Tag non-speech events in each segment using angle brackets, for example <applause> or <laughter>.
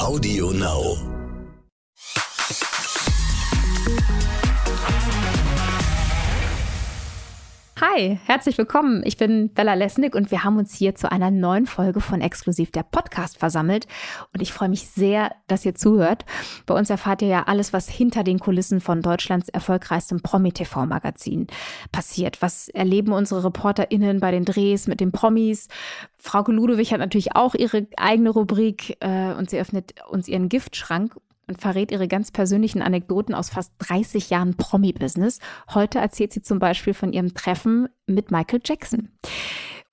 Audio Now. Hi, herzlich willkommen. Ich bin Bella Lesnick und wir haben uns hier zu einer neuen Folge von Exklusiv der Podcast versammelt. Und ich freue mich sehr, dass ihr zuhört. Bei uns erfahrt ihr ja alles, was hinter den Kulissen von Deutschlands erfolgreichstem Promi-TV-Magazin passiert. Was erleben unsere ReporterInnen bei den Drehs mit den Promis? Frauke Ludowig hat natürlich auch ihre eigene Rubrik äh, und sie öffnet uns ihren Giftschrank und verrät ihre ganz persönlichen Anekdoten aus fast 30 Jahren Promi-Business. Heute erzählt sie zum Beispiel von ihrem Treffen mit Michael Jackson.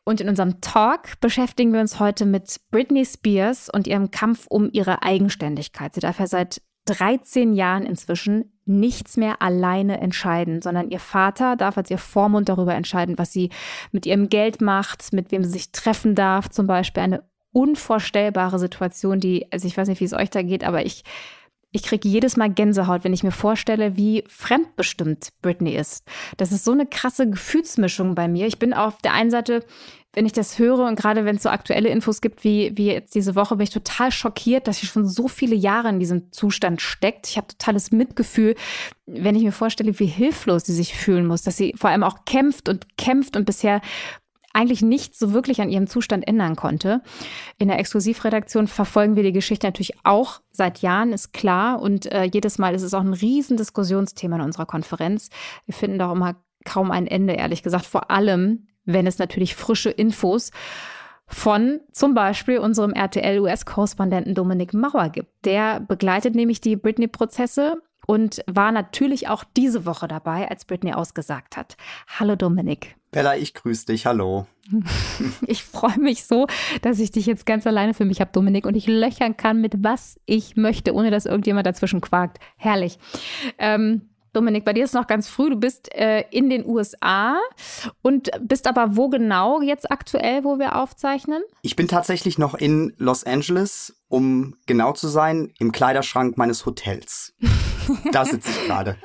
Und in unserem Talk beschäftigen wir uns heute mit Britney Spears und ihrem Kampf um ihre Eigenständigkeit. Sie darf ja seit 13 Jahren inzwischen nichts mehr alleine entscheiden, sondern ihr Vater darf als ihr Vormund darüber entscheiden, was sie mit ihrem Geld macht, mit wem sie sich treffen darf, zum Beispiel eine unvorstellbare Situation, die, also ich weiß nicht, wie es euch da geht, aber ich ich kriege jedes Mal Gänsehaut, wenn ich mir vorstelle, wie fremdbestimmt Britney ist. Das ist so eine krasse Gefühlsmischung bei mir. Ich bin auf der einen Seite, wenn ich das höre und gerade wenn es so aktuelle Infos gibt wie, wie jetzt diese Woche, bin ich total schockiert, dass sie schon so viele Jahre in diesem Zustand steckt. Ich habe totales Mitgefühl, wenn ich mir vorstelle, wie hilflos sie sich fühlen muss, dass sie vor allem auch kämpft und kämpft und bisher eigentlich nichts so wirklich an ihrem Zustand ändern konnte. In der Exklusivredaktion verfolgen wir die Geschichte natürlich auch seit Jahren, ist klar. Und äh, jedes Mal ist es auch ein Riesendiskussionsthema in unserer Konferenz. Wir finden da auch immer kaum ein Ende, ehrlich gesagt. Vor allem, wenn es natürlich frische Infos von zum Beispiel unserem RTL-US-Korrespondenten Dominik Mauer gibt. Der begleitet nämlich die Britney-Prozesse und war natürlich auch diese Woche dabei, als Britney ausgesagt hat. Hallo Dominik. Bella, ich grüße dich. Hallo. <laughs> Ich freue mich so, dass ich dich jetzt ganz alleine für mich habe, Dominik, und ich löchern kann mit was ich möchte, ohne dass irgendjemand dazwischen quakt. Herrlich. Ähm, Dominik, bei dir ist noch ganz früh. Du bist äh, in den USA und bist aber wo genau jetzt aktuell, wo wir aufzeichnen? Ich bin tatsächlich noch in Los Angeles um genau zu sein, im Kleiderschrank meines Hotels. <laughs> Da sitze ich gerade.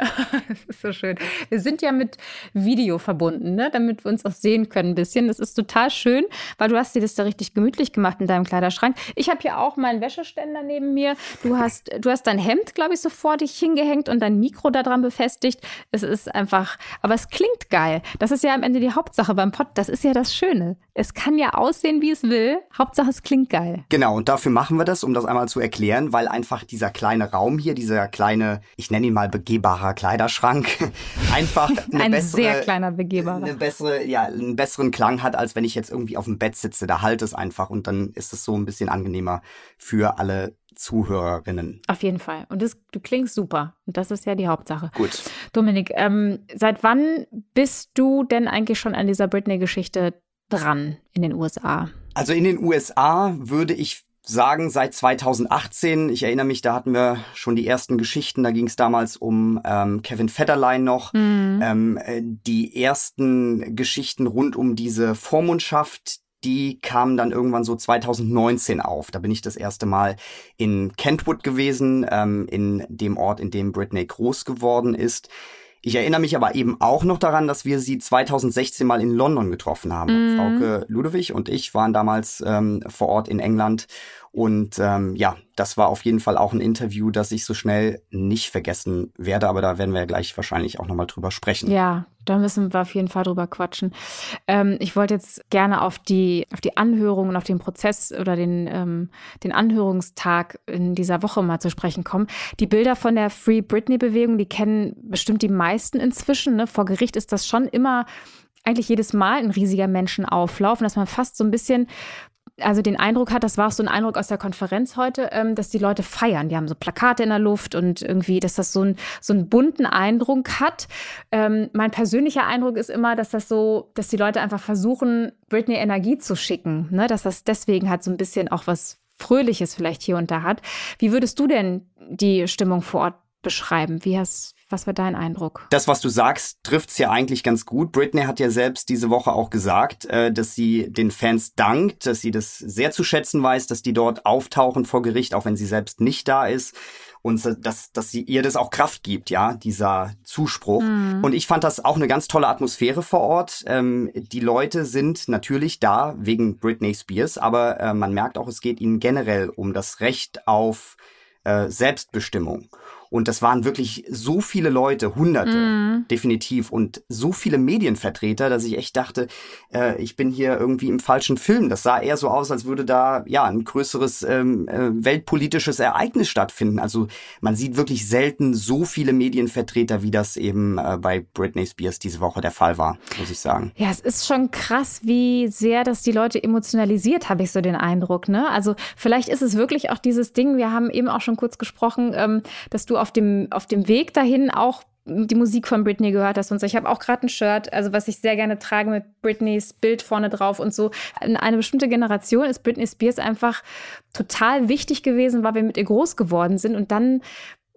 das ist so schön. Wir sind ja mit Video verbunden, ne? damit wir uns auch sehen können ein bisschen. Das ist total schön, weil du hast dir das da richtig gemütlich gemacht in deinem Kleiderschrank. Ich habe hier auch meinen Wäscheständer neben mir. Du hast, du hast dein Hemd, glaube ich, so vor dich hingehängt und dein Mikro da dran befestigt. Es ist einfach, aber es klingt geil. Das ist ja am Ende die Hauptsache beim Pod. Das ist ja das Schöne. Es kann ja aussehen, wie es will. Hauptsache, es klingt geil. Genau, und dafür machen wir das das, um das einmal zu erklären, weil einfach dieser kleine Raum hier, dieser kleine, ich nenne ihn mal begehbarer Kleiderschrank, <laughs> einfach <laughs> eine Ein bessere, sehr kleiner begehbarer. eine bessere, ja, einen besseren Klang hat, als wenn ich jetzt irgendwie auf dem Bett sitze. Da halt es einfach und dann ist es so ein bisschen angenehmer für alle Zuhörerinnen. Auf jeden Fall. Und das, du klingst super. Und das ist ja die Hauptsache. Gut. Dominik, ähm, seit wann bist du denn eigentlich schon an dieser Britney-Geschichte dran in den USA? Also in den USA würde ich sagen, seit 2018, ich erinnere mich, da hatten wir schon die ersten Geschichten, da ging es damals um ähm, Kevin Federline noch, mhm. ähm, äh, die ersten Geschichten rund um diese Vormundschaft, die kamen dann irgendwann so 2019 auf. Da bin ich das erste Mal in Kentwood gewesen, ähm, in dem Ort, in dem Britney groß geworden ist. Ich erinnere mich aber eben auch noch daran, dass wir sie 2016 mal in London getroffen haben. Mhm. Frauke Ludwig und ich waren damals ähm, vor Ort in England und ähm, ja, das war auf jeden Fall auch ein Interview, das ich so schnell nicht vergessen werde, aber da werden wir ja gleich wahrscheinlich auch nochmal drüber sprechen. Ja, da müssen wir auf jeden Fall drüber quatschen. Ähm, ich wollte jetzt gerne auf die, auf die Anhörung und auf den Prozess oder den, ähm, den Anhörungstag in dieser Woche mal zu sprechen kommen. Die Bilder von der Free Britney-Bewegung, die kennen bestimmt die meisten inzwischen. Ne? Vor Gericht ist das schon immer eigentlich jedes Mal ein riesiger Menschenauflauf dass man fast so ein bisschen also den Eindruck hat, das war auch so ein Eindruck aus der Konferenz heute, ähm, dass die Leute feiern. Die haben so Plakate in der Luft und irgendwie, dass das so, ein, so einen bunten Eindruck hat. Ähm, mein persönlicher Eindruck ist immer, dass das so, dass die Leute einfach versuchen, Britney Energie zu schicken. Ne? Dass das deswegen halt so ein bisschen auch was Fröhliches vielleicht hier und da hat. Wie würdest du denn die Stimmung vor Ort beschreiben? Wie hast, Was war dein Eindruck? Das, was du sagst, trifft's ja eigentlich ganz gut. Britney hat ja selbst diese Woche auch gesagt, äh, dass sie den Fans dankt, dass sie das sehr zu schätzen weiß, dass die dort auftauchen vor Gericht, auch wenn sie selbst nicht da ist und dass, dass sie ihr das auch Kraft gibt, ja, dieser Zuspruch. Mhm. Und ich fand das auch eine ganz tolle Atmosphäre vor Ort. Ähm, die Leute sind natürlich da wegen Britney Spears, aber äh, man merkt auch, es geht ihnen generell um das Recht auf äh, Selbstbestimmung. Und das waren wirklich so viele Leute, Hunderte, mm. definitiv, und so viele Medienvertreter, dass ich echt dachte, äh, ich bin hier irgendwie im falschen Film. Das sah eher so aus, als würde da ja ein größeres ähm, äh, weltpolitisches Ereignis stattfinden. Also man sieht wirklich selten so viele Medienvertreter, wie das eben äh, bei Britney Spears diese Woche der Fall war, muss ich sagen. Ja, es ist schon krass, wie sehr das die Leute emotionalisiert, habe ich so den Eindruck. Ne? Also vielleicht ist es wirklich auch dieses Ding, wir haben eben auch schon kurz gesprochen, ähm, dass du auf dem, auf dem Weg dahin auch die Musik von Britney gehört hast und so. Ich habe auch gerade ein Shirt, also was ich sehr gerne trage mit Britneys Bild vorne drauf und so. In eine bestimmte Generation ist Britney Spears einfach total wichtig gewesen, weil wir mit ihr groß geworden sind und dann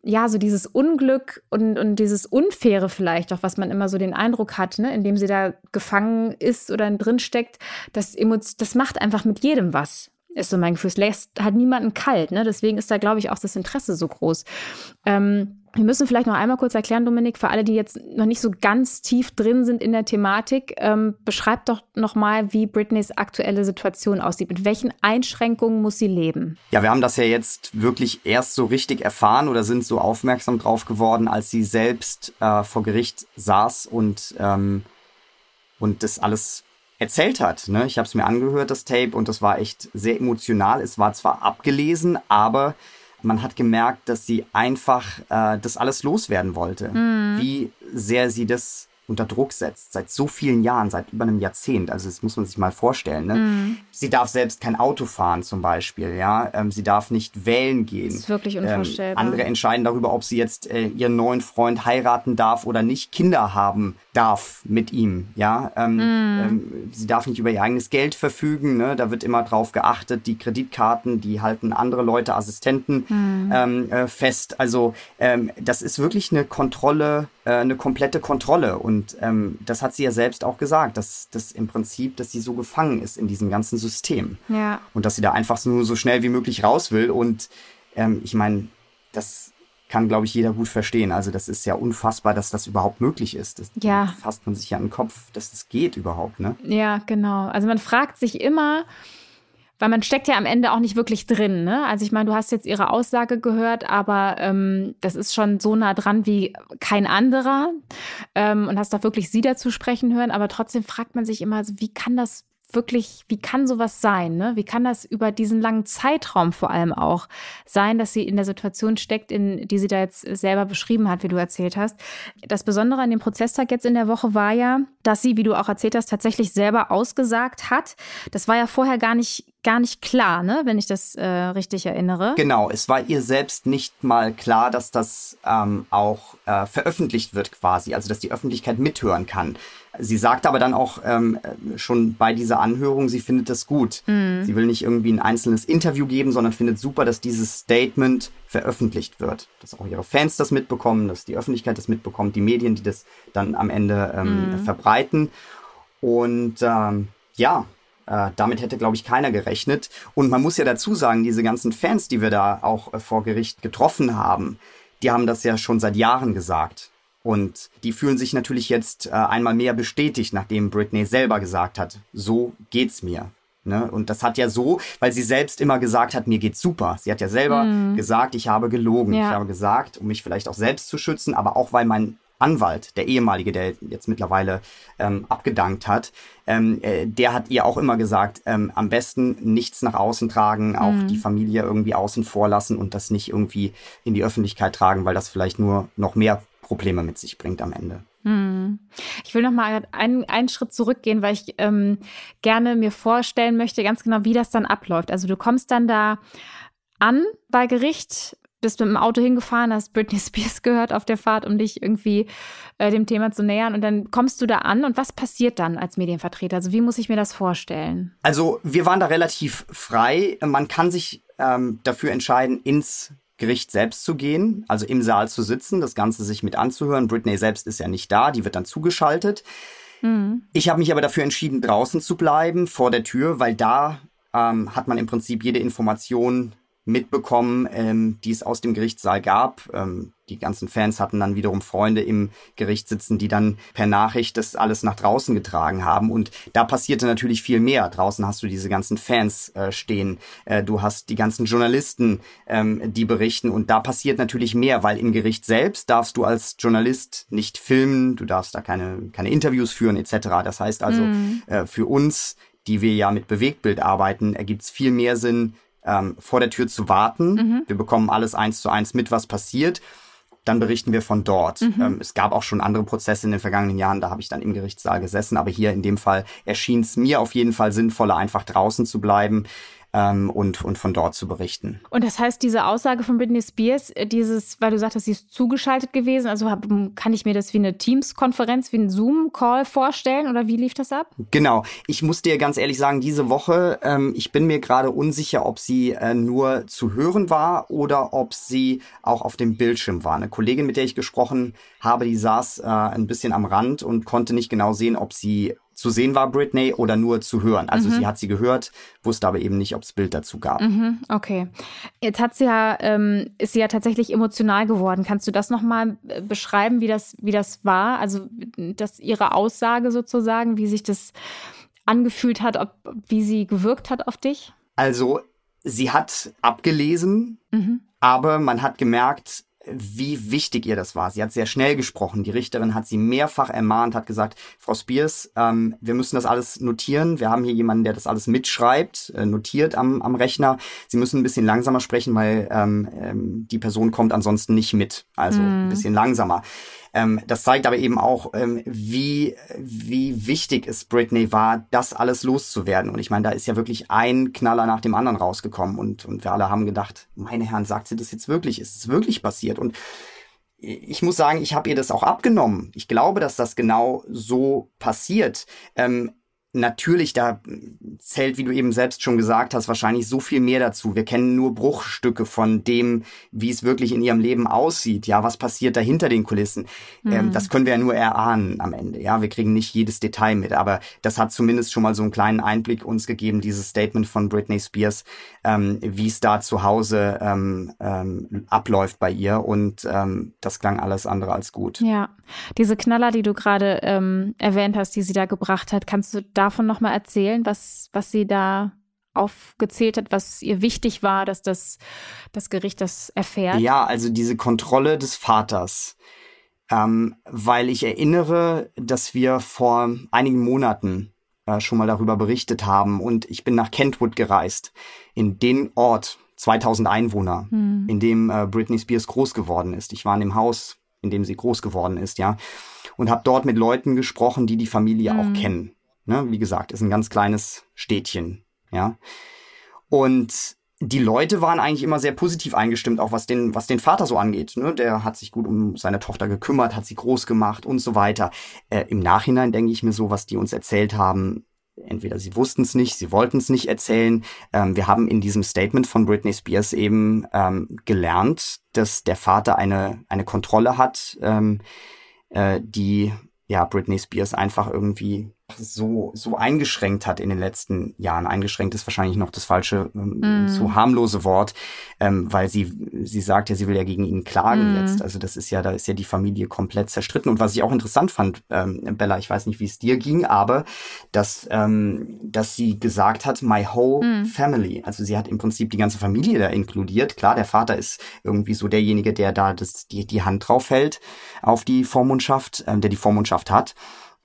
ja, so dieses Unglück und, und dieses Unfaire vielleicht auch, was man immer so den Eindruck hat, ne, indem sie da gefangen ist oder drin steckt, das, das macht einfach mit jedem was ist so mein Gefühl. Es lässt halt niemanden kalt. Ne? Deswegen ist da, glaube ich, auch das Interesse so groß. Ähm, wir müssen vielleicht noch einmal kurz erklären, Dominik, für alle, die jetzt noch nicht so ganz tief drin sind in der Thematik, ähm, beschreibt doch noch mal, wie Britneys aktuelle Situation aussieht. Mit welchen Einschränkungen muss sie leben? Ja, wir haben das ja jetzt wirklich erst so richtig erfahren oder sind so aufmerksam drauf geworden, als sie selbst äh, vor Gericht saß und ähm, und das alles erzählt hat. Ne? Ich habe es mir angehört, das Tape, und das war echt sehr emotional. Es war zwar abgelesen, aber man hat gemerkt, dass sie einfach äh, das alles loswerden wollte. Mhm. Wie sehr sie das unter Druck setzt, seit so vielen Jahren, seit über einem Jahrzehnt. Also das muss man sich mal vorstellen. Ne? Mm. Sie darf selbst kein Auto fahren zum Beispiel, ja. Ähm, sie darf nicht wählen gehen. Das ist wirklich unvorstellbar. Ähm, andere entscheiden darüber, ob sie jetzt äh, ihren neuen Freund heiraten darf oder nicht, Kinder haben darf mit ihm, ja. Ähm, mm. sie darf nicht über ihr eigenes Geld verfügen, ne? Da wird immer drauf geachtet. Die Kreditkarten, die halten andere Leute, Assistenten mm. äh, fest. Also ähm, das ist wirklich eine Kontrolle äh, eine komplette Kontrolle. Und ähm, das hat sie ja selbst auch gesagt, dass das im Prinzip, dass sie so gefangen ist in diesem ganzen System. Ja. Und dass sie da einfach nur so schnell wie möglich raus will. Und ähm, ich meine, das kann, glaube ich, jeder gut verstehen. Also das ist ja unfassbar, dass das überhaupt möglich ist. Das ja. fasst man sich ja an den Kopf, dass das geht überhaupt, ne? Ja, genau. Also man fragt sich immer, weil man steckt ja am Ende auch nicht wirklich drin. Ne? Also ich meine, du hast jetzt ihre Aussage gehört, aber ähm, das ist schon so nah dran wie kein anderer ähm, und hast doch wirklich sie dazu sprechen hören. Aber trotzdem fragt man sich immer, wie kann das wirklich, wie kann sowas sein? Ne? Wie kann das über diesen langen Zeitraum vor allem auch sein, dass sie in der Situation steckt, in die sie da jetzt selber beschrieben hat, wie du erzählt hast? Das Besondere an dem Prozesstag jetzt in der Woche war ja, dass sie, wie du auch erzählt hast, tatsächlich selber ausgesagt hat. Das war ja vorher gar nicht gar nicht klar, ne? wenn ich das äh, richtig erinnere. Genau, es war ihr selbst nicht mal klar, dass das ähm, auch äh, veröffentlicht wird quasi, also dass die Öffentlichkeit mithören kann. Sie sagt aber dann auch ähm, schon bei dieser Anhörung, sie findet das gut. Mhm. Sie will nicht irgendwie ein einzelnes Interview geben, sondern findet super, dass dieses Statement veröffentlicht wird. Dass auch ihre Fans das mitbekommen, dass die Öffentlichkeit das mitbekommt, die Medien, die das dann am Ende ähm, mhm. verbreiten. Und ähm, ja, äh, damit hätte, glaube ich, keiner gerechnet. Und man muss ja dazu sagen, diese ganzen Fans, die wir da auch äh, vor Gericht getroffen haben, die haben das ja schon seit Jahren gesagt. Und die fühlen sich natürlich jetzt äh, einmal mehr bestätigt, nachdem Britney selber gesagt hat, so geht's mir. Ne? Und das hat ja so, weil sie selbst immer gesagt hat, mir geht's super. Sie hat ja selber mm. gesagt, ich habe gelogen. Ja. Ich habe gesagt, um mich vielleicht auch selbst zu schützen, aber auch weil mein Anwalt, der ehemalige, der jetzt mittlerweile ähm, abgedankt hat, ähm, äh, der hat ihr auch immer gesagt, ähm, am besten nichts nach außen tragen, auch mhm. die Familie irgendwie außen vor lassen und das nicht irgendwie in die Öffentlichkeit tragen, weil das vielleicht nur noch mehr Probleme mit sich bringt am Ende. Hm. Ich will noch mal einen, einen Schritt zurückgehen, weil ich ähm, gerne mir vorstellen möchte, ganz genau, wie das dann abläuft. Also du kommst dann da an bei Gericht, bist mit dem Auto hingefahren, hast Britney Spears <laughs> gehört auf der Fahrt, um dich irgendwie äh, dem Thema zu nähern. Und dann kommst du da an und was passiert dann als Medienvertreter? Also wie muss ich mir das vorstellen? Also wir waren da relativ frei. Man kann sich ähm, dafür entscheiden, ins Gericht selbst zu gehen, also im Saal zu sitzen, das Ganze sich mit anzuhören. Britney selbst ist ja nicht da, die wird dann zugeschaltet. Mhm. Ich habe mich aber dafür entschieden, draußen zu bleiben, vor der Tür, weil da ähm, hat man im Prinzip jede Information mitbekommen, ähm, die es aus dem Gerichtssaal gab. Ähm, die ganzen Fans hatten dann wiederum Freunde im Gericht sitzen, die dann per Nachricht das alles nach draußen getragen haben. Und da passierte natürlich viel mehr. Draußen hast du diese ganzen Fans äh, stehen. Äh, du hast die ganzen Journalisten, ähm, die berichten. Und da passiert natürlich mehr, weil im Gericht selbst darfst du als Journalist nicht filmen, du darfst da keine, keine Interviews führen etc. Das heißt also, mhm. äh, für uns die wir ja mit Bewegtbild arbeiten, ergibt es viel mehr Sinn, ähm, vor der Tür zu warten. Mhm. Wir bekommen alles eins zu eins mit, was passiert. Dann berichten wir von dort. Mhm. Ähm, es gab auch schon andere Prozesse in den vergangenen Jahren, da habe ich dann im Gerichtssaal gesessen, aber hier in dem Fall erschien es mir auf jeden Fall sinnvoller, einfach draußen zu bleiben ähm, und, und von dort zu berichten. Und das heißt, diese Aussage von Britney Spears, äh, dieses, weil du sagtest, sie ist zugeschaltet gewesen, also hab, kann ich mir das wie eine Teams-Konferenz, wie ein Zoom-Call vorstellen oder wie lief das ab? Genau. Ich muss dir ganz ehrlich sagen, diese Woche, ähm, ich bin mir gerade unsicher, ob sie äh, nur zu hören war oder ob sie auch auf dem Bildschirm war. Eine Kollegin, mit der ich gesprochen habe, die saß äh, ein bisschen am Rand und konnte nicht genau sehen, ob sie zu sehen war Britney oder nur zu hören. Also mhm. sie hat sie gehört, wusste aber eben nicht, ob es Bild dazu gab. Mhm, okay. Jetzt hat sie ja, ähm, ist sie ja tatsächlich emotional geworden. Kannst du das nochmal äh, beschreiben, wie das, wie das war? Also dass ihre Aussage sozusagen, wie sich das angefühlt hat, ob, wie sie gewirkt hat auf dich? Also sie hat abgelesen, mhm. aber man hat gemerkt, wie wichtig ihr das war. Sie hat sehr schnell gesprochen. Die Richterin hat sie mehrfach ermahnt, hat gesagt, Frau Spears, ähm, wir müssen das alles notieren. Wir haben hier jemanden, der das alles mitschreibt, äh, notiert am, am Rechner. Sie müssen ein bisschen langsamer sprechen, weil ähm, ähm, die Person kommt ansonsten nicht mit. Also mm. ein bisschen langsamer. Ähm, das zeigt aber eben auch, ähm, wie, wie wichtig es Britney war, das alles loszuwerden. Und ich meine, da ist ja wirklich ein Knaller nach dem anderen rausgekommen und, und wir alle haben gedacht, meine Herren, sagt sie das jetzt wirklich? Ist es wirklich passiert? Und ich muss sagen, ich habe ihr das auch abgenommen. Ich glaube, dass das genau so passiert. Ähm, natürlich, da zählt, wie du eben selbst schon gesagt hast, wahrscheinlich so viel mehr dazu. Wir kennen nur Bruchstücke von dem, wie es wirklich in ihrem Leben aussieht. Ja, was passiert da hinter den Kulissen? Mhm. Ähm, das können wir ja nur erahnen am Ende. Ja, wir kriegen nicht jedes Detail mit, aber das hat zumindest schon mal so einen kleinen Einblick uns gegeben, dieses Statement von Britney Spears, ähm, wie es da zu Hause ähm, ähm, abläuft bei ihr. Und ähm, das klang alles andere als gut. Ja, diese Knaller, die du gerade ähm, erwähnt hast, die sie da gebracht hat, kannst du da davon nochmal erzählen, was, was sie da aufgezählt hat, was ihr wichtig war, dass das, das Gericht das erfährt? Ja, also diese Kontrolle des Vaters. Ähm, weil ich erinnere, dass wir vor einigen Monaten äh, schon mal darüber berichtet haben und ich bin nach Kentwood gereist, in den Ort, 2000 Einwohner, hm. in dem äh, Britney Spears groß geworden ist. Ich war in dem Haus, in dem sie groß geworden ist, ja, und habe dort mit Leuten gesprochen, die die Familie hm. auch kennen. Ne? Wie gesagt, ist ein ganz kleines Städtchen, ja. Und die Leute waren eigentlich immer sehr positiv eingestimmt, auch was den, was den Vater so angeht. Ne? Der hat sich gut um seine Tochter gekümmert, hat sie groß gemacht und so weiter. Äh, Im Nachhinein denke ich mir so, was die uns erzählt haben, entweder sie wussten es nicht, sie wollten es nicht erzählen. Ähm, wir haben in diesem Statement von Britney Spears eben ähm, gelernt, dass der Vater eine, eine Kontrolle hat, ähm, äh, die ja Britney Spears einfach irgendwie so, so eingeschränkt hat in den letzten Jahren. Eingeschränkt ist wahrscheinlich noch das falsche, mm. so harmlose Wort, ähm, weil sie, sie sagt ja, sie will ja gegen ihn klagen mm. jetzt. Also das ist ja, da ist ja die Familie komplett zerstritten. Und was ich auch interessant fand, ähm, Bella, ich weiß nicht, wie es dir ging, aber dass, ähm, dass sie gesagt hat, my whole mm. family. Also sie hat im Prinzip die ganze Familie da inkludiert. Klar, der Vater ist irgendwie so derjenige, der da das, die, die Hand drauf hält auf die Vormundschaft, ähm, der die Vormundschaft hat.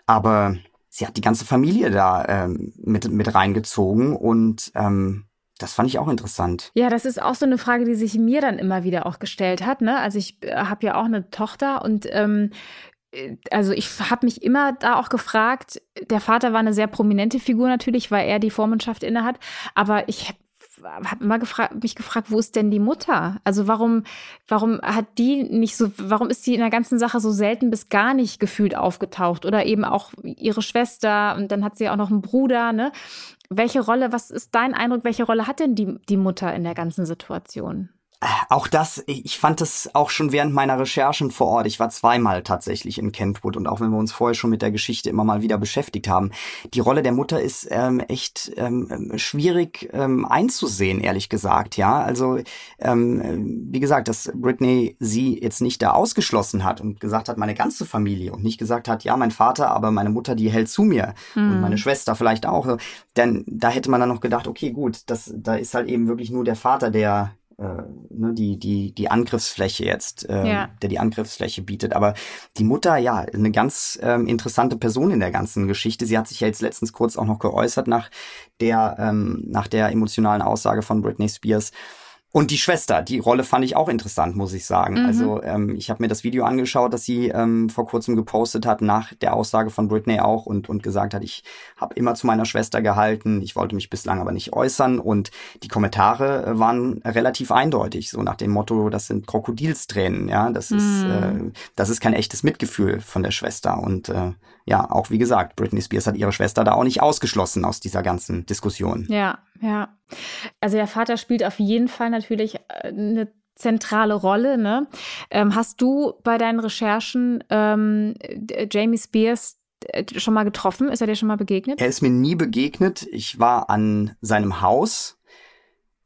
Aber sie hat die ganze Familie da ähm, mit, mit reingezogen und ähm, das fand ich auch interessant. Ja, das ist auch so eine Frage, die sich mir dann immer wieder auch gestellt hat. Ne? Also ich äh, habe ja auch eine Tochter und ähm, äh, also ich habe mich immer da auch gefragt, der Vater war eine sehr prominente Figur natürlich, weil er die Vormundschaft innehat, aber ich habe immer gefra mich gefragt, wo ist denn die Mutter? Also warum, warum hat die nicht so, warum ist die in der ganzen Sache so selten bis gar nicht gefühlt aufgetaucht? Oder eben auch ihre Schwester und dann hat sie auch noch einen Bruder, ne? Welche Rolle, was ist dein Eindruck, welche Rolle hat denn die, die Mutter in der ganzen Situation? Auch das, ich fand es auch schon während meiner Recherchen vor Ort. Ich war zweimal tatsächlich in Kentwood und auch wenn wir uns vorher schon mit der Geschichte immer mal wieder beschäftigt haben, die Rolle der Mutter ist ähm, echt ähm, schwierig ähm, einzusehen, ehrlich gesagt. Ja, also ähm, wie gesagt, dass Britney sie jetzt nicht da ausgeschlossen hat und gesagt hat, meine ganze Familie und nicht gesagt hat, ja, mein Vater, aber meine Mutter, die hält zu mir hm. und meine Schwester vielleicht auch. Denn da hätte man dann noch gedacht, okay, gut, das, da ist halt eben wirklich nur der Vater, der äh, ne, die, die, die Angriffsfläche jetzt, äh, ja. der die Angriffsfläche bietet. Aber die Mutter, ja, eine ganz ähm, interessante Person in der ganzen Geschichte. Sie hat sich ja jetzt letztens kurz auch noch geäußert nach der, ähm, nach der emotionalen Aussage von Britney Spears. Und die Schwester, die Rolle fand ich auch interessant, muss ich sagen. Mhm. Also ähm, ich habe mir das Video angeschaut, das sie ähm, vor kurzem gepostet hat, nach der Aussage von Britney auch und, und gesagt hat, ich habe immer zu meiner Schwester gehalten, ich wollte mich bislang aber nicht äußern. Und die Kommentare äh, waren relativ eindeutig, so nach dem Motto, das sind Krokodilstränen, ja, das mhm. ist, äh, das ist kein echtes Mitgefühl von der Schwester. Und äh, ja, auch wie gesagt, Britney Spears hat ihre Schwester da auch nicht ausgeschlossen aus dieser ganzen Diskussion. Ja, ja. Also der Vater spielt auf jeden Fall natürlich äh, eine zentrale Rolle. Ne? Ähm, hast du bei deinen Recherchen ähm, Jamie Spears äh, schon mal getroffen? Ist er dir schon mal begegnet? Er ist mir nie begegnet. Ich war an seinem Haus.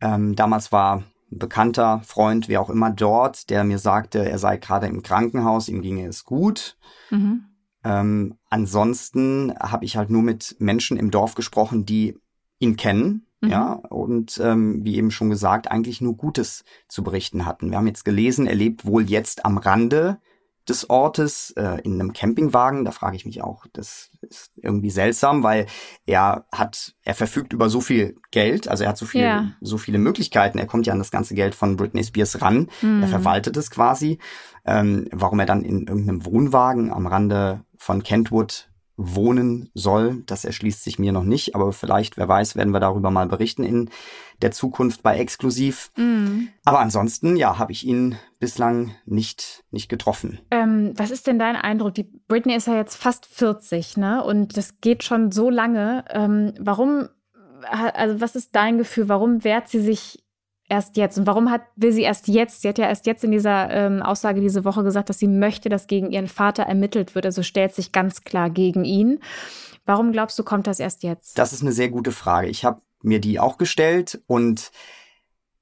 Ähm, damals war ein bekannter Freund, wie auch immer, dort, der mir sagte, er sei gerade im Krankenhaus, ihm ginge es gut. Mhm. Ähm, ansonsten habe ich halt nur mit Menschen im Dorf gesprochen, die ihn kennen Mhm. Ja, und ähm, wie eben schon gesagt, eigentlich nur Gutes zu berichten hatten. Wir haben jetzt gelesen, er lebt wohl jetzt am Rande des Ortes äh, in einem Campingwagen. Da frage ich mich auch, das ist irgendwie seltsam, weil er hat, er verfügt über so viel Geld, also er hat so viele, ja. so viele Möglichkeiten. Er kommt ja an das ganze Geld von Britney Spears ran. Mhm. Er verwaltet es quasi. Ähm, warum er dann in irgendeinem Wohnwagen am Rande von Kentwood wohnen soll. Das erschließt sich mir noch nicht, aber vielleicht, wer weiß, werden wir darüber mal berichten in der Zukunft bei Exklusiv. Mm. Aber ansonsten, ja, habe ich ihn bislang nicht, nicht getroffen. Ähm, was ist denn dein Eindruck? Die Britney ist ja jetzt fast 40, ne? Und das geht schon so lange. Ähm, warum, also was ist dein Gefühl? Warum wehrt sie sich erst jetzt? Und warum hat, will sie erst jetzt? Sie hat ja erst jetzt in dieser ähm, Aussage diese Woche gesagt, dass sie möchte, dass gegen ihren Vater ermittelt wird. Also stellt sich ganz klar gegen ihn. Warum glaubst du, kommt das erst jetzt? Das ist eine sehr gute Frage. Ich habe mir die auch gestellt und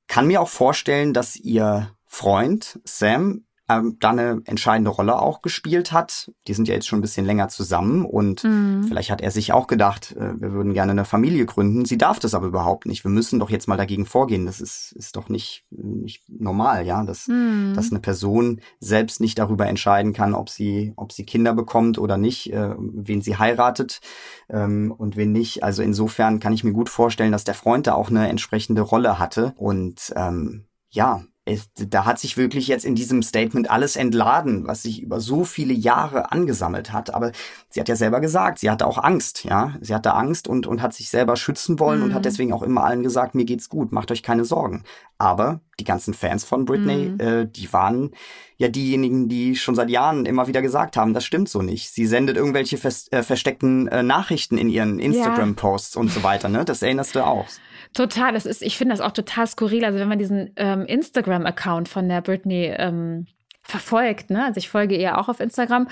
kann mir auch vorstellen, dass ihr Freund Sam ähm, da eine entscheidende Rolle auch gespielt hat. Die sind ja jetzt schon ein bisschen länger zusammen und mhm. vielleicht hat er sich auch gedacht, äh, wir würden gerne eine Familie gründen. Sie darf das aber überhaupt nicht. Wir müssen doch jetzt mal dagegen vorgehen. Das ist, ist doch nicht, nicht normal, ja, dass, mhm. dass eine Person selbst nicht darüber entscheiden kann, ob sie, ob sie Kinder bekommt oder nicht, äh, wen sie heiratet ähm, und wen nicht. Also insofern kann ich mir gut vorstellen, dass der Freund da auch eine entsprechende Rolle hatte und ähm, ja, es, da hat sich wirklich jetzt in diesem Statement alles entladen, was sich über so viele Jahre angesammelt hat. Aber sie hat ja selber gesagt, sie hatte auch Angst, ja. Sie hatte Angst und, und hat sich selber schützen wollen mhm. und hat mhm. deswegen auch immer allen gesagt, mir geht's gut, macht euch keine Sorgen. Aber die ganzen Fans von Britney, mhm. äh, die waren ja diejenigen, die schon seit Jahren immer wieder gesagt haben, das stimmt so nicht. Sie sendet irgendwelche fest, äh, versteckten äh, Nachrichten in ihren Instagram-Posts ja. und so weiter, ne? Das erinnerst du auch. Total, das ist, ich finde das auch total skurril. Also wenn man diesen ähm, Instagram-Account von der Britney ähm, verfolgt. Ne? Also ich folge ihr auch auf Instagram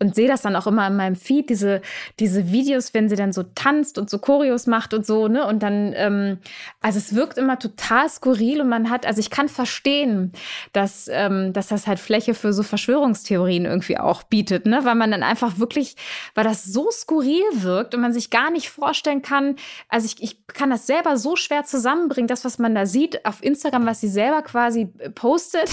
und sehe das dann auch immer in meinem Feed, diese, diese Videos, wenn sie dann so tanzt und so Choreos macht und so, ne? Und dann, ähm, also es wirkt immer total skurril und man hat, also ich kann verstehen, dass, ähm, dass das halt Fläche für so Verschwörungstheorien irgendwie auch bietet, ne? Weil man dann einfach wirklich, weil das so skurril wirkt und man sich gar nicht vorstellen kann, also ich, ich kann das selber so schwer zusammenbringen, das, was man da sieht auf Instagram, was sie selber quasi postet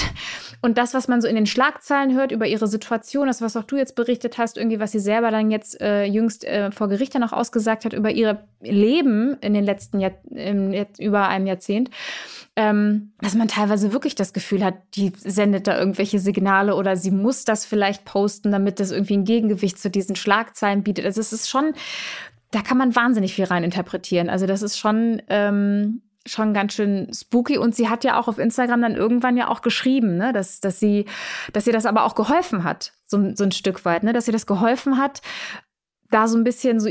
und das, was man so in den Schlagzeilen hört über ihre Situation, das, was auch du jetzt berichtet hast, irgendwie, was sie selber dann jetzt äh, jüngst äh, vor Gericht dann auch ausgesagt hat über ihr Leben in den letzten Jahr, jetzt über einem Jahrzehnt, ähm, dass man teilweise wirklich das Gefühl hat, die sendet da irgendwelche Signale oder sie muss das vielleicht posten, damit das irgendwie ein Gegengewicht zu diesen Schlagzeilen bietet. Also es ist schon, da kann man wahnsinnig viel rein interpretieren. Also das ist schon ähm, schon ganz schön spooky. Und sie hat ja auch auf Instagram dann irgendwann ja auch geschrieben, ne, dass, dass, sie, dass ihr das aber auch geholfen hat, so, so ein Stück weit, ne, dass ihr das geholfen hat, da so ein bisschen so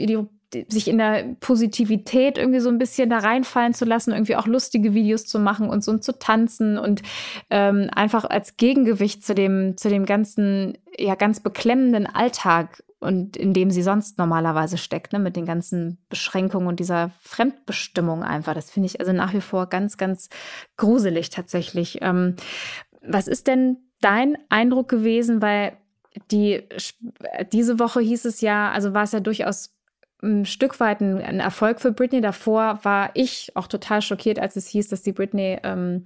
sich in der Positivität irgendwie so ein bisschen da reinfallen zu lassen, irgendwie auch lustige Videos zu machen und so und zu tanzen und ähm, einfach als Gegengewicht zu dem, zu dem ganzen, ja, ganz beklemmenden Alltag und in dem sie sonst normalerweise steckt, ne, mit den ganzen Beschränkungen und dieser Fremdbestimmung einfach. Das finde ich also nach wie vor ganz, ganz gruselig tatsächlich. Ähm, was ist denn dein Eindruck gewesen? Weil die, diese Woche hieß es ja, also war es ja durchaus ein Stück weit ein, ein, Erfolg für Britney. Davor war ich auch total schockiert, als es hieß, dass die Britney ähm,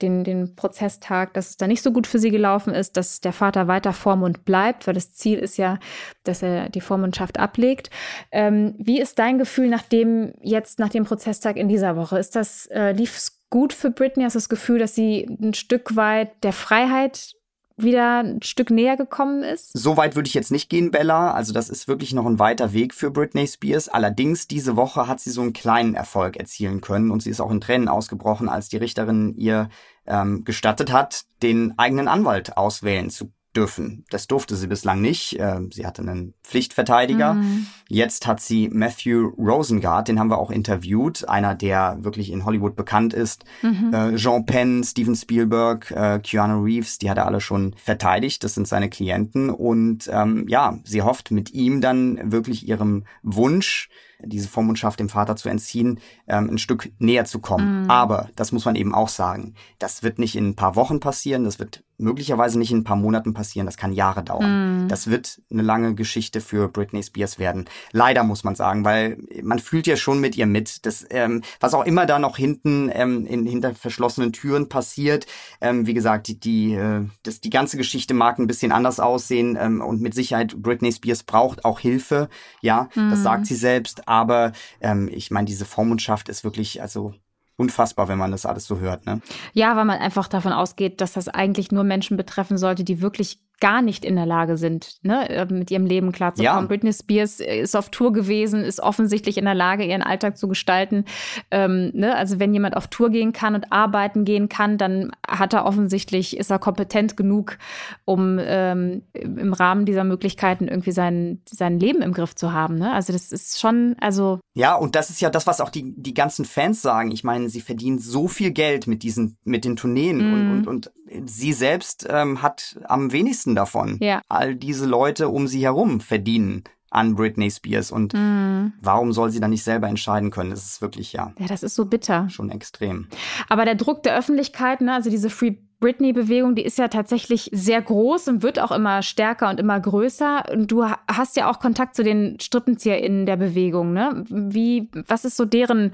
den, den Prozesstag, dass es da nicht so gut für sie gelaufen ist, dass der Vater weiter Vormund bleibt, weil das Ziel ist ja, dass er die Vormundschaft ablegt. Ähm, wie ist dein Gefühl nach dem jetzt, nach dem Prozesstag in dieser Woche? Ist das, äh, lief gut für Britney? Hast du das Gefühl, dass sie ein Stück weit der Freiheit wieder ein Stück näher gekommen ist? So weit würde ich jetzt nicht gehen, Bella. Also das ist wirklich noch ein weiter Weg für Britney Spears. Allerdings diese Woche hat sie so einen kleinen Erfolg erzielen können und sie ist auch in Tränen ausgebrochen, als die Richterin ihr ähm, gestattet hat, den eigenen Anwalt auswählen zu dürfen. Das durfte sie bislang nicht. Ähm, sie hatte einen Pflichtverteidiger. Mhm. Jetzt hat sie Matthew Rosengart, den haben wir auch interviewt, einer, der wirklich in Hollywood bekannt ist. Mhm. Äh, Jean Penn, Steven Spielberg, äh, Keanu Reeves, die hat er alle schon verteidigt. Das sind seine Klienten. Und ähm, ja, sie hofft mit ihm dann wirklich ihrem Wunsch, diese Vormundschaft dem Vater zu entziehen, ähm, ein Stück näher zu kommen. Mhm. Aber, das muss man eben auch sagen, das wird nicht in ein paar Wochen passieren, das wird möglicherweise nicht in ein paar Monaten passieren, das kann Jahre dauern. Mhm. Das wird eine lange Geschichte für Britney Spears werden. Leider muss man sagen, weil man fühlt ja schon mit ihr mit, dass ähm, was auch immer da noch hinten ähm, in, hinter verschlossenen Türen passiert. Ähm, wie gesagt, die, die, äh, das, die ganze Geschichte mag ein bisschen anders aussehen ähm, und mit Sicherheit Britney Spears braucht auch Hilfe. Ja, mhm. das sagt sie selbst. Aber ähm, ich meine, diese Vormundschaft ist wirklich, also unfassbar, wenn man das alles so hört. Ne? Ja, weil man einfach davon ausgeht, dass das eigentlich nur Menschen betreffen sollte, die wirklich gar nicht in der Lage sind, ne, äh, mit ihrem Leben klarzukommen. Ja. Britney Spears ist auf Tour gewesen, ist offensichtlich in der Lage, ihren Alltag zu gestalten. Ähm, ne? Also wenn jemand auf Tour gehen kann und arbeiten gehen kann, dann hat er offensichtlich, ist er kompetent genug, um ähm, im Rahmen dieser Möglichkeiten irgendwie sein, sein Leben im Griff zu haben. Ne? Also das ist schon, also. Ja, und das ist ja das, was auch die, die ganzen Fans sagen. Ich meine, sie verdienen so viel Geld mit diesen, mit den Tourneen mm. und, und, und sie selbst ähm, hat am wenigsten davon. Ja. All diese Leute um sie herum verdienen an Britney Spears und mm. warum soll sie dann nicht selber entscheiden können? Das ist wirklich ja. Ja, das ist so bitter. Schon extrem. Aber der Druck der Öffentlichkeit, ne, also diese Free Britney-Bewegung, die ist ja tatsächlich sehr groß und wird auch immer stärker und immer größer. Und du hast ja auch Kontakt zu den StrippenzieherInnen der Bewegung, ne? Wie, was ist so deren,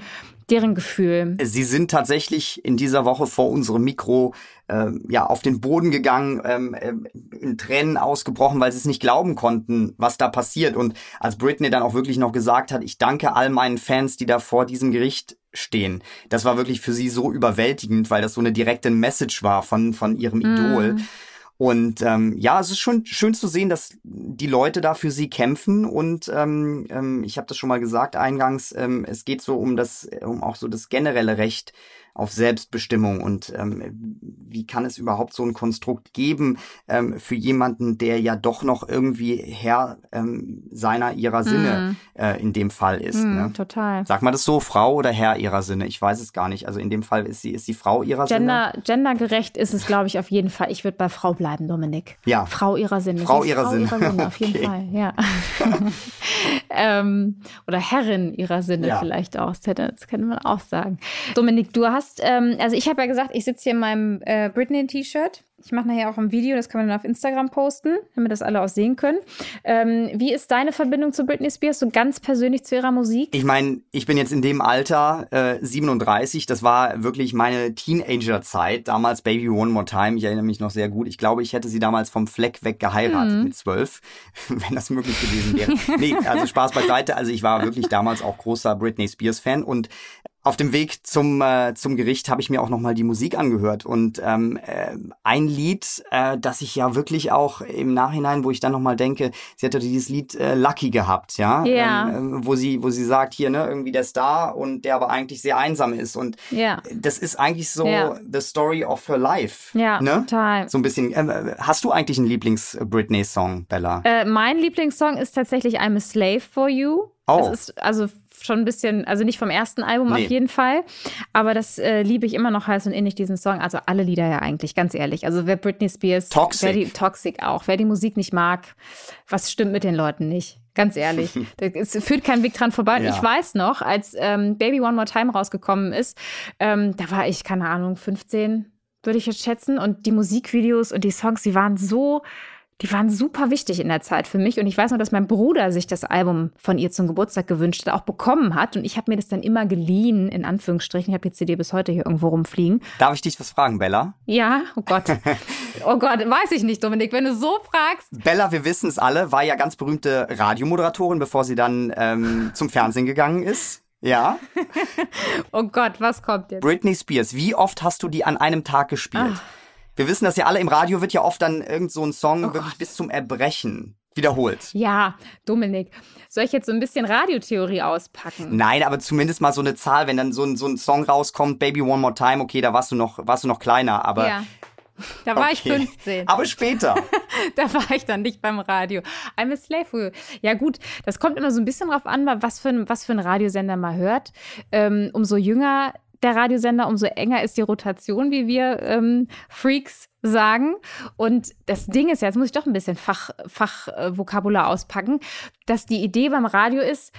deren Gefühl? Sie sind tatsächlich in dieser Woche vor unserem Mikro äh, ja auf den Boden gegangen, ähm, äh, in Tränen ausgebrochen, weil sie es nicht glauben konnten, was da passiert. Und als Britney dann auch wirklich noch gesagt hat, ich danke all meinen Fans, die da vor diesem Gericht stehen. Das war wirklich für sie so überwältigend, weil das so eine direkte Message war von, von ihrem Idol. Mm. Und ähm, ja, es ist schon schön zu sehen, dass die Leute da für sie kämpfen. Und ähm, ähm, ich habe das schon mal gesagt eingangs, ähm, es geht so um das, um auch so das generelle Recht auf Selbstbestimmung und ähm, wie kann es überhaupt so ein Konstrukt geben ähm, für jemanden, der ja doch noch irgendwie Herr ähm, seiner ihrer Sinne mm. äh, in dem Fall ist. Mm, ne? Total. Sag mal das so, Frau oder Herr ihrer Sinne? Ich weiß es gar nicht. Also in dem Fall ist sie ist sie Frau ihrer Gender, Sinne. Gendergerecht ist es, glaube ich, auf jeden Fall. Ich würde bei Frau bleiben, Dominik. Ja. Frau ihrer Sinne. Frau ihrer Frau Sinne. Ihrer Sinne auf jeden <laughs> Fall. Ja. <laughs> ähm, oder Herrin ihrer Sinne ja. vielleicht auch. Das, hätte, das könnte man auch sagen. Dominik, du hast, ähm, also ich habe ja gesagt, ich sitze hier in meinem äh, Britney-T-Shirt. Ich mache nachher auch ein Video, das kann man dann auf Instagram posten, damit das alle auch sehen können. Ähm, wie ist deine Verbindung zu Britney Spears, so ganz persönlich zu ihrer Musik? Ich meine, ich bin jetzt in dem Alter, äh, 37, das war wirklich meine Teenager-Zeit, damals Baby One More Time, ich erinnere mich noch sehr gut. Ich glaube, ich hätte sie damals vom Fleck weg geheiratet mhm. mit zwölf, <laughs> wenn das möglich gewesen wäre. nee, also Spaß beiseite, also ich war wirklich damals auch großer Britney Spears-Fan und auf dem Weg zum äh, zum Gericht habe ich mir auch noch mal die Musik angehört und ähm, äh, ein Lied, äh, das ich ja wirklich auch im Nachhinein, wo ich dann noch mal denke, sie hatte dieses Lied äh, Lucky gehabt, ja, ja. Ähm, wo sie wo sie sagt hier ne irgendwie der Star und der aber eigentlich sehr einsam ist und ja. das ist eigentlich so Ja. the story of her life, Ja, ne? total. So ein bisschen. Äh, hast du eigentlich einen Lieblings Britney Song, Bella? Äh, mein Lieblingssong ist tatsächlich I'm a Slave for You. Oh. Ist also schon ein bisschen, also nicht vom ersten Album Nee. auf jeden Fall, aber das äh, liebe ich immer noch heiß und innig, diesen Song. Also alle Lieder ja eigentlich, ganz ehrlich. Also wer Britney Spears, Toxic. wer die Toxic auch, wer die Musik nicht mag, was stimmt mit den Leuten nicht? Ganz ehrlich, <laughs> es führt kein Weg dran vorbei. Ja. Ich weiß noch, als ähm, Baby One More Time rausgekommen ist, ähm, da war ich, keine Ahnung, 15, würde ich jetzt schätzen. Und die Musikvideos und die Songs, die waren so, die waren super wichtig in der Zeit für mich. Und ich weiß noch, dass mein Bruder sich das Album von ihr zum Geburtstag gewünscht hat, auch bekommen hat. Und ich habe mir das dann immer geliehen, in Anführungsstrichen. Ich habe die CD bis heute hier irgendwo rumfliegen. Darf ich dich was fragen, Bella? Ja, oh Gott. <laughs> Oh Gott, weiß ich nicht, Dominik. Wenn du so fragst, Bella, wir wissen es alle, war ja ganz berühmte Radiomoderatorin, bevor sie dann ähm, zum Fernsehen gegangen ist. Ja. <laughs> oh Gott, was kommt jetzt? Britney Spears, wie oft hast du die an einem Tag gespielt? Ah. Wir wissen das ja alle, im Radio wird ja oft dann irgend so ein Song Oh wirklich bis zum Erbrechen wiederholt. Ja, Dominik, soll ich jetzt so ein bisschen Radiotheorie auspacken? Nein, aber zumindest mal so eine Zahl, wenn dann so ein, so ein Song rauskommt, Baby One More Time, okay, da warst du noch, warst du noch kleiner, aber. ja. Da war ich okay. 15. Aber später. <laughs> Da war ich dann nicht beim Radio. I'm a slave for you. Ja gut, das kommt immer so ein bisschen drauf an, was für ein, was für ein Radiosender man hört. Ähm, umso jünger der Radiosender, umso enger ist die Rotation, wie wir ähm, Freaks sagen. Und das Ding ist ja, jetzt muss ich doch ein bisschen Fachvokabular Fach, äh, auspacken, dass die Idee beim Radio ist,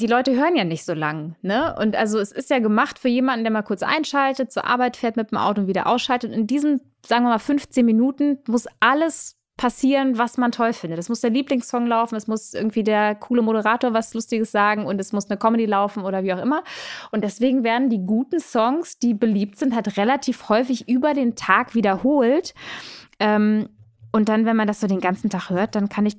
die Leute hören ja nicht so lang, ne? Und also es ist ja gemacht für jemanden, der mal kurz einschaltet, zur Arbeit fährt mit dem Auto und wieder ausschaltet. Und in diesen, sagen wir mal, 15 Minuten muss alles passieren, was man toll findet. Es muss der Lieblingssong laufen, es muss irgendwie der coole Moderator was Lustiges sagen und es muss eine Comedy laufen oder wie auch immer. Und deswegen werden die guten Songs, die beliebt sind, halt relativ häufig über den Tag wiederholt. Ähm, und dann, wenn man das so den ganzen Tag hört, dann kann ich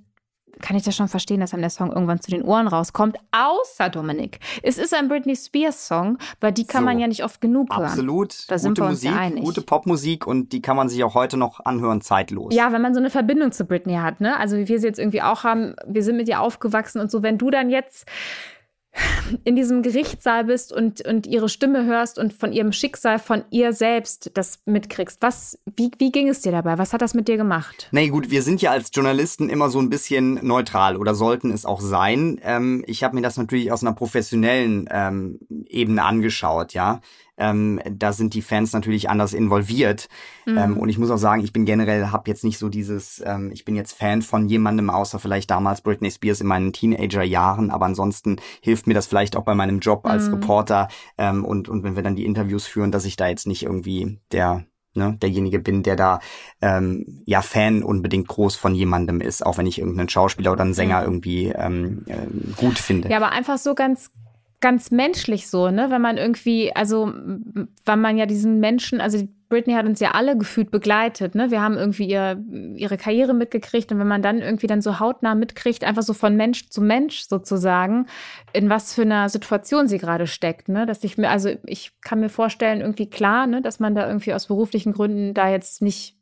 kann ich das schon verstehen, dass einem der Song irgendwann zu den Ohren rauskommt. Außer Dominik. Es ist ein Britney Spears Song, weil die kann So. man ja nicht oft genug hören. Absolut. Da sind gute wir uns ja Musik, einig. gute Popmusik und die kann man sich auch heute noch anhören, zeitlos. Ja, wenn man so eine Verbindung zu Britney hat, ne? Also wie wir sie jetzt irgendwie auch haben, wir sind mit ihr aufgewachsen und so, wenn du dann jetzt in diesem Gerichtssaal bist und, und ihre Stimme hörst und von ihrem Schicksal, von ihr selbst das mitkriegst, was, wie, wie ging es dir dabei? Was hat das mit dir gemacht? Nee, gut, wir sind ja als Journalisten immer so ein bisschen neutral oder sollten es auch sein. Ähm, ich habe mir das natürlich aus einer professionellen ähm, Ebene angeschaut, ja. Ähm, da sind die Fans natürlich anders involviert. Ähm, und ich muss auch sagen, ich bin generell, habe jetzt nicht so dieses, ähm, ich bin jetzt Fan von jemandem, außer vielleicht damals Britney Spears in meinen Teenager-Jahren, aber ansonsten hilft mir das vielleicht auch bei meinem Job als Reporter. Ähm, und, und wenn wir dann die Interviews führen, dass ich da jetzt nicht irgendwie der ne, derjenige bin, der da ähm, ja Fan unbedingt groß von jemandem ist, auch wenn ich irgendeinen Schauspieler oder einen Sänger irgendwie ähm, ähm, gut finde. Ja, aber einfach so ganz, ganz menschlich so, ne? Wenn man irgendwie, also, weil man ja diesen Menschen, also Britney hat uns ja alle gefühlt begleitet, ne? Wir haben irgendwie ihr, ihre Karriere mitgekriegt und wenn man dann irgendwie dann so hautnah mitkriegt, einfach so von Mensch zu Mensch sozusagen, in was für einer Situation sie gerade steckt, ne? Dass ich mir, also ich kann mir vorstellen, irgendwie klar, ne, dass man da irgendwie aus beruflichen Gründen da jetzt nicht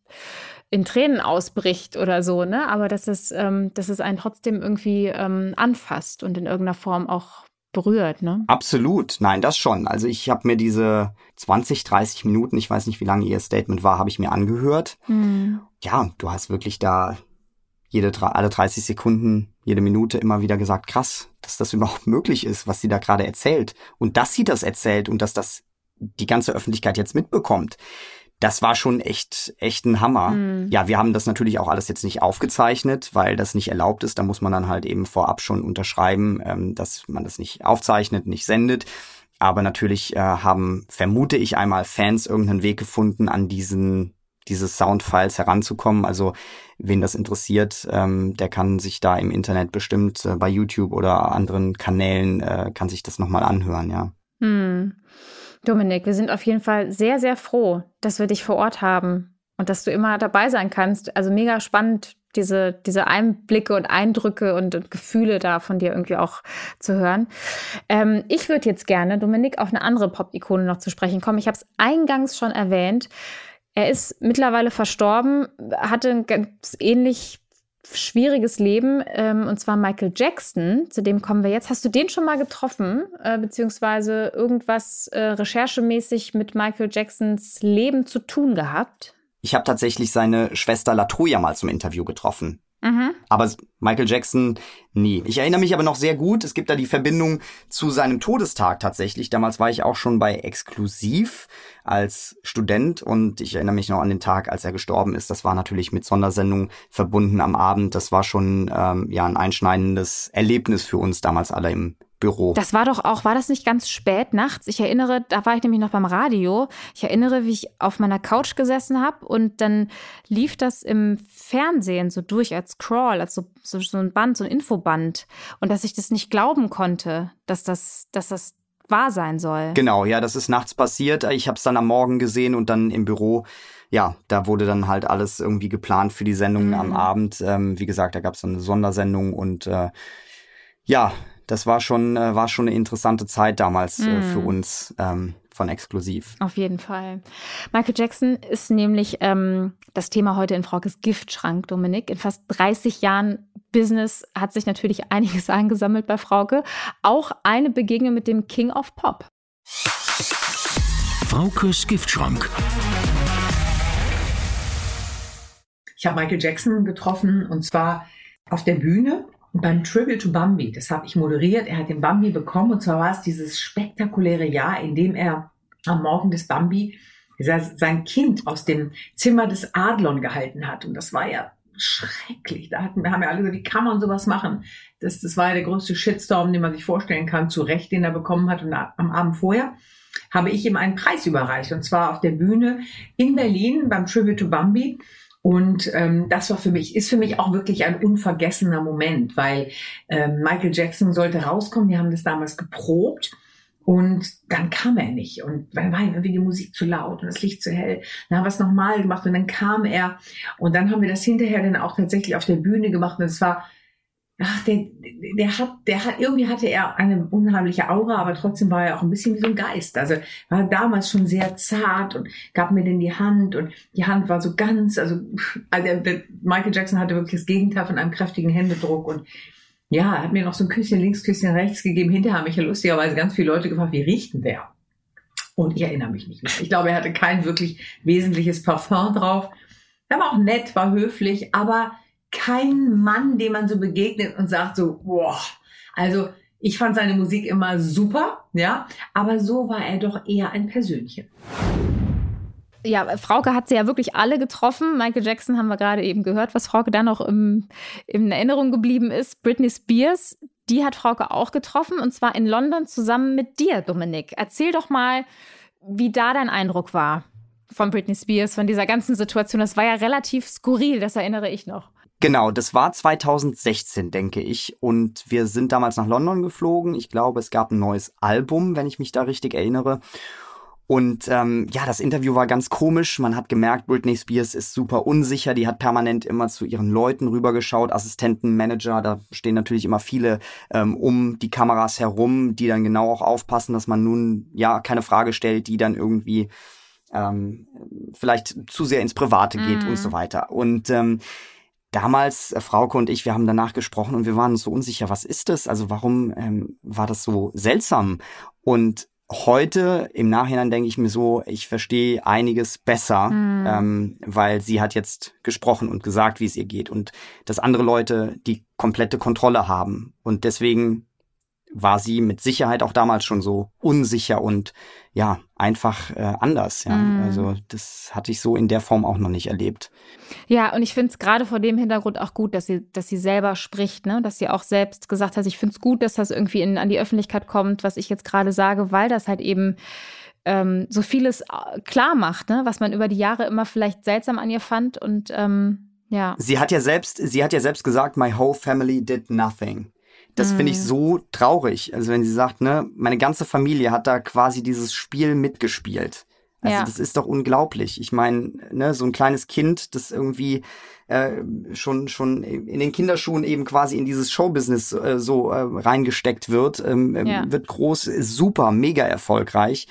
in Tränen ausbricht oder so, ne? Aber dass es, ähm, dass es einen trotzdem irgendwie ähm, anfasst und in irgendeiner Form auch berührt, ne? Absolut, nein, das schon. Also ich habe mir diese 20, 30 Minuten, ich weiß nicht, wie lange ihr Statement war, habe ich mir angehört. Ja, du hast wirklich da jede alle 30 Sekunden, jede Minute immer wieder gesagt, krass, dass das überhaupt <laughs> möglich ist, was sie da gerade erzählt und dass sie das erzählt und dass das die ganze Öffentlichkeit jetzt mitbekommt. Das war schon echt, echt ein Hammer. Mhm. Ja, wir haben das natürlich auch alles jetzt nicht aufgezeichnet, weil das nicht erlaubt ist. Da muss man dann halt eben vorab schon unterschreiben, ähm, dass man das nicht aufzeichnet, nicht sendet. Aber natürlich äh, haben, vermute ich einmal, Fans irgendeinen Weg gefunden, an diesen diese Soundfiles heranzukommen. Also wen das interessiert, ähm, der kann sich da im Internet bestimmt äh, bei YouTube oder anderen Kanälen äh, kann sich das nochmal anhören, ja. Hm. Dominik, wir sind auf jeden Fall sehr, sehr froh, dass wir dich vor Ort haben und dass du immer dabei sein kannst. Also mega spannend, diese, diese Einblicke und Eindrücke und, und Gefühle da von dir irgendwie auch zu hören. Ähm, ich würde jetzt gerne, Dominik, auf eine andere Pop-Ikone noch zu sprechen kommen. Ich habe es eingangs schon erwähnt. Er ist mittlerweile verstorben, hatte ein ganz ähnlich schwieriges Leben, ähm, und zwar Michael Jackson. Zu dem kommen wir jetzt. Hast du den schon mal getroffen, äh, beziehungsweise irgendwas äh, recherchemäßig mit Michael Jacksons Leben zu tun gehabt? Ich habe tatsächlich seine Schwester Latoya mal zum Interview getroffen. Mhm. Aber Michael Jackson nie. Ich erinnere mich aber noch sehr gut, es gibt da die Verbindung zu seinem Todestag tatsächlich. Damals war ich auch schon bei Exklusiv als Student und ich erinnere mich noch an den Tag, als er gestorben ist. Das war natürlich mit Sondersendung verbunden am Abend. Das war schon ähm, ja ein einschneidendes Erlebnis für uns damals alle im Büro. Das war doch auch, war das nicht ganz spät nachts? Ich erinnere, da war ich nämlich noch beim Radio. Ich erinnere, wie ich auf meiner Couch gesessen habe und dann lief das im Fernsehen so durch als Crawl, als so, so, so ein Band, so ein Infoband. Und dass ich das nicht glauben konnte, dass das, dass das wahr sein soll. Genau, ja, das ist nachts passiert. Ich habe es dann am Morgen gesehen und dann im Büro. Ja, da wurde dann halt alles irgendwie geplant für die Sendungen mhm. am Abend. Ähm, wie gesagt, da gab es eine Sondersendung und äh, ja, das war schon, äh, war schon eine interessante Zeit damals äh, für mm. uns ähm, von Exklusiv. Auf jeden Fall. Michael Jackson ist nämlich ähm, das Thema heute in Fraukes Giftschrank, Dominik. In fast 30 Jahren Business hat sich natürlich <laughs> einiges angesammelt bei Frauke. Auch eine Begegnung mit dem King of Pop. Fraukes Giftschrank. Ich habe Michael Jackson getroffen und zwar auf der Bühne beim Tribute to Bambi, das habe ich moderiert, er hat den Bambi bekommen und zwar war es dieses spektakuläre Jahr, in dem er am Morgen des Bambi sein Kind aus dem Zimmer des Adlon gehalten hat. Und das war ja schrecklich. Da hatten, haben wir alle gesagt, wie kann man sowas machen? Das, das war ja der größte Shitstorm, den man sich vorstellen kann, zu Recht, den er bekommen hat. Und am Abend vorher habe ich ihm einen Preis überreicht. Und zwar auf der Bühne in Berlin beim Tribute to Bambi. Und ähm, das war für mich, ist für mich auch wirklich ein unvergessener Moment, weil ähm, Michael Jackson sollte rauskommen. Wir haben das damals geprobt. Und dann kam er nicht. Und dann war irgendwie die Musik zu laut und das Licht zu hell. Dann haben wir es nochmal gemacht und dann kam er. Und dann haben wir das hinterher dann auch tatsächlich auf der Bühne gemacht. Und es war ach, der, der hat, der hat, irgendwie hatte er eine unheimliche Aura, aber trotzdem war er auch ein bisschen wie so ein Geist. Also war damals schon sehr zart und gab mir denn die Hand und die Hand war so ganz, also, <laughs> also Michael Jackson hatte wirklich das Gegenteil von einem kräftigen Händedruck und ja, hat mir noch so ein Küsschen links, Küsschen rechts gegeben. Hinterher haben mich ja lustigerweise ganz viele Leute gefragt, wie riecht denn der? Und ich erinnere mich nicht mehr. Ich glaube, er hatte kein wirklich wesentliches Parfum drauf. Er war auch nett, war höflich, aber kein Mann, dem man so begegnet und sagt so, boah, also ich fand seine Musik immer super, ja, aber so war er doch eher ein Persönchen. Ja, Frauke hat sie ja wirklich alle getroffen. Michael Jackson haben wir gerade eben gehört, was Frauke da noch im, in Erinnerung geblieben ist. Britney Spears, die hat Frauke auch getroffen und zwar in London zusammen mit dir, Dominik. Erzähl doch mal, wie da dein Eindruck war von Britney Spears, von dieser ganzen Situation. Das war ja relativ skurril, das erinnere ich noch. Genau, das war 2016, denke ich. Und wir sind damals nach London geflogen. Ich glaube, es gab ein neues Album, wenn ich mich da richtig erinnere. Und ähm, ja, das Interview war ganz komisch. Man hat gemerkt, Britney Spears ist super unsicher. Die hat permanent immer zu ihren Leuten rübergeschaut, Assistenten, Manager. Da stehen natürlich immer viele ähm, um die Kameras herum, die dann genau auch aufpassen, dass man nun ja keine Frage stellt, die dann irgendwie ähm, vielleicht zu sehr ins Private geht mm. und so weiter. Und ähm, damals, äh, Frauke und ich, wir haben danach gesprochen und wir waren uns so unsicher, was ist das? Also warum ähm, war das so seltsam? Und heute im Nachhinein denke ich mir so, ich verstehe einiges besser, mhm. ähm, weil sie hat jetzt gesprochen und gesagt, wie es ihr geht und dass andere Leute die komplette Kontrolle haben. Und deswegen war sie mit Sicherheit auch damals schon so unsicher und ja, einfach äh, anders. Ja. Mm. Also das hatte ich so in der Form auch noch nicht erlebt. Ja, und ich finde es gerade vor dem Hintergrund auch gut, dass sie, dass sie selber spricht, ne? dass sie auch selbst gesagt hat, ich finde es gut, dass das irgendwie in, an die Öffentlichkeit kommt, was ich jetzt gerade sage, weil das halt eben ähm, so vieles äh, klar macht, ne? was man über die Jahre immer vielleicht seltsam an ihr fand und ähm, ja. Sie hat ja selbst, sie hat ja selbst gesagt, my whole family did nothing. Das finde ich mhm. so traurig. Also wenn sie sagt, ne, meine ganze Familie hat da quasi dieses Spiel mitgespielt. Also ja. das ist doch unglaublich. Ich meine, ne, so ein kleines Kind, das irgendwie äh, schon schon in den Kinderschuhen eben quasi in dieses Showbusiness äh, so äh, reingesteckt wird, ähm, ähm, ja. wird groß, super, mega erfolgreich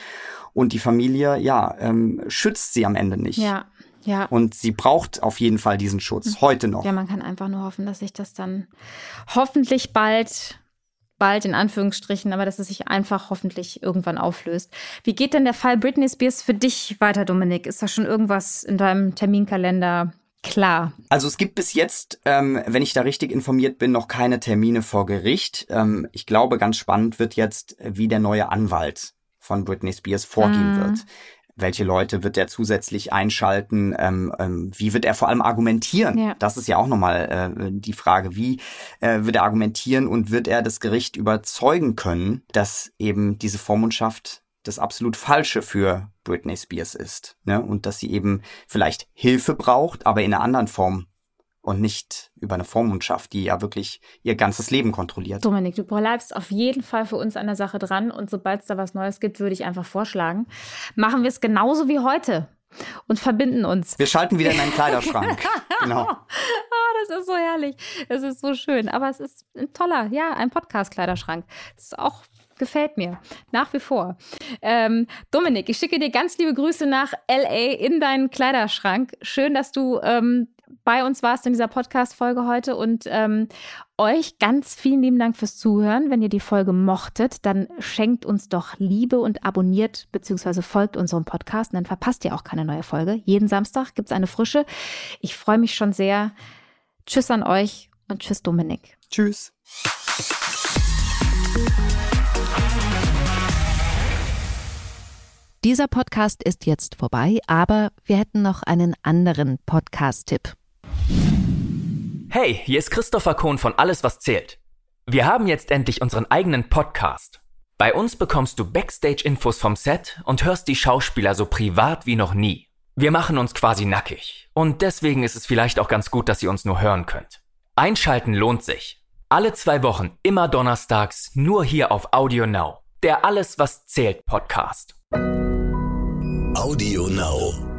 und die Familie, ja, ähm, schützt sie am Ende nicht. Ja. Ja. Und sie braucht auf jeden Fall diesen Schutz, heute noch. Ja, man kann einfach nur hoffen, dass sich das dann hoffentlich bald bald in Anführungsstrichen, aber dass es sich einfach hoffentlich irgendwann auflöst. Wie geht denn der Fall Britney Spears für dich weiter, Dominik? Ist da schon irgendwas in deinem Terminkalender klar? Also es gibt bis jetzt, ähm, wenn ich da richtig informiert bin, noch keine Termine vor Gericht. Ähm, ich glaube, ganz spannend wird jetzt, wie der neue Anwalt von Britney Spears vorgehen mm. wird welche Leute wird er zusätzlich einschalten, ähm, ähm, wie wird er vor allem argumentieren? Ja. Das ist ja auch nochmal äh, die Frage, wie äh, wird er argumentieren und wird er das Gericht überzeugen können, dass eben diese Vormundschaft das absolut Falsche für Britney Spears ist ne? und dass sie eben vielleicht Hilfe braucht, aber in einer anderen Form und nicht über eine Vormundschaft, die ja wirklich ihr ganzes Leben kontrolliert. Dominik, du bleibst auf jeden Fall für uns an der Sache dran und sobald es da was Neues gibt, würde ich einfach vorschlagen, machen wir es genauso wie heute und verbinden uns. Wir schalten wieder in einen Kleiderschrank. <laughs> genau. Oh, das ist so herrlich. Es ist so schön. Aber es ist ein toller, ja, ein Podcast-Kleiderschrank. Das ist auch gefällt mir. Nach wie vor. Ähm, Dominik, ich schicke dir ganz liebe Grüße nach LA in deinen Kleiderschrank. Schön, dass du ähm, bei uns warst in dieser Podcast-Folge heute und ähm, euch ganz vielen lieben Dank fürs Zuhören. Wenn ihr die Folge mochtet, dann schenkt uns doch Liebe und abonniert bzw. folgt unserem Podcast und dann verpasst ihr auch keine neue Folge. Jeden Samstag gibt es eine frische. Ich freue mich schon sehr. Tschüss an euch und tschüss Dominik. Tschüss. Dieser Podcast ist jetzt vorbei, aber wir hätten noch einen anderen Podcast-Tipp. Hey, hier ist Christopher Kohn von Alles, was zählt. Wir haben jetzt endlich unseren eigenen Podcast. Bei uns bekommst du Backstage-Infos vom Set und hörst die Schauspieler so privat wie noch nie. Wir machen uns quasi nackig. Und deswegen ist es vielleicht auch ganz gut, dass ihr uns nur hören könnt. Einschalten lohnt sich. Alle zwei Wochen, immer donnerstags, nur hier auf Audio Now. Der Alles, was zählt Podcast. Audio Now.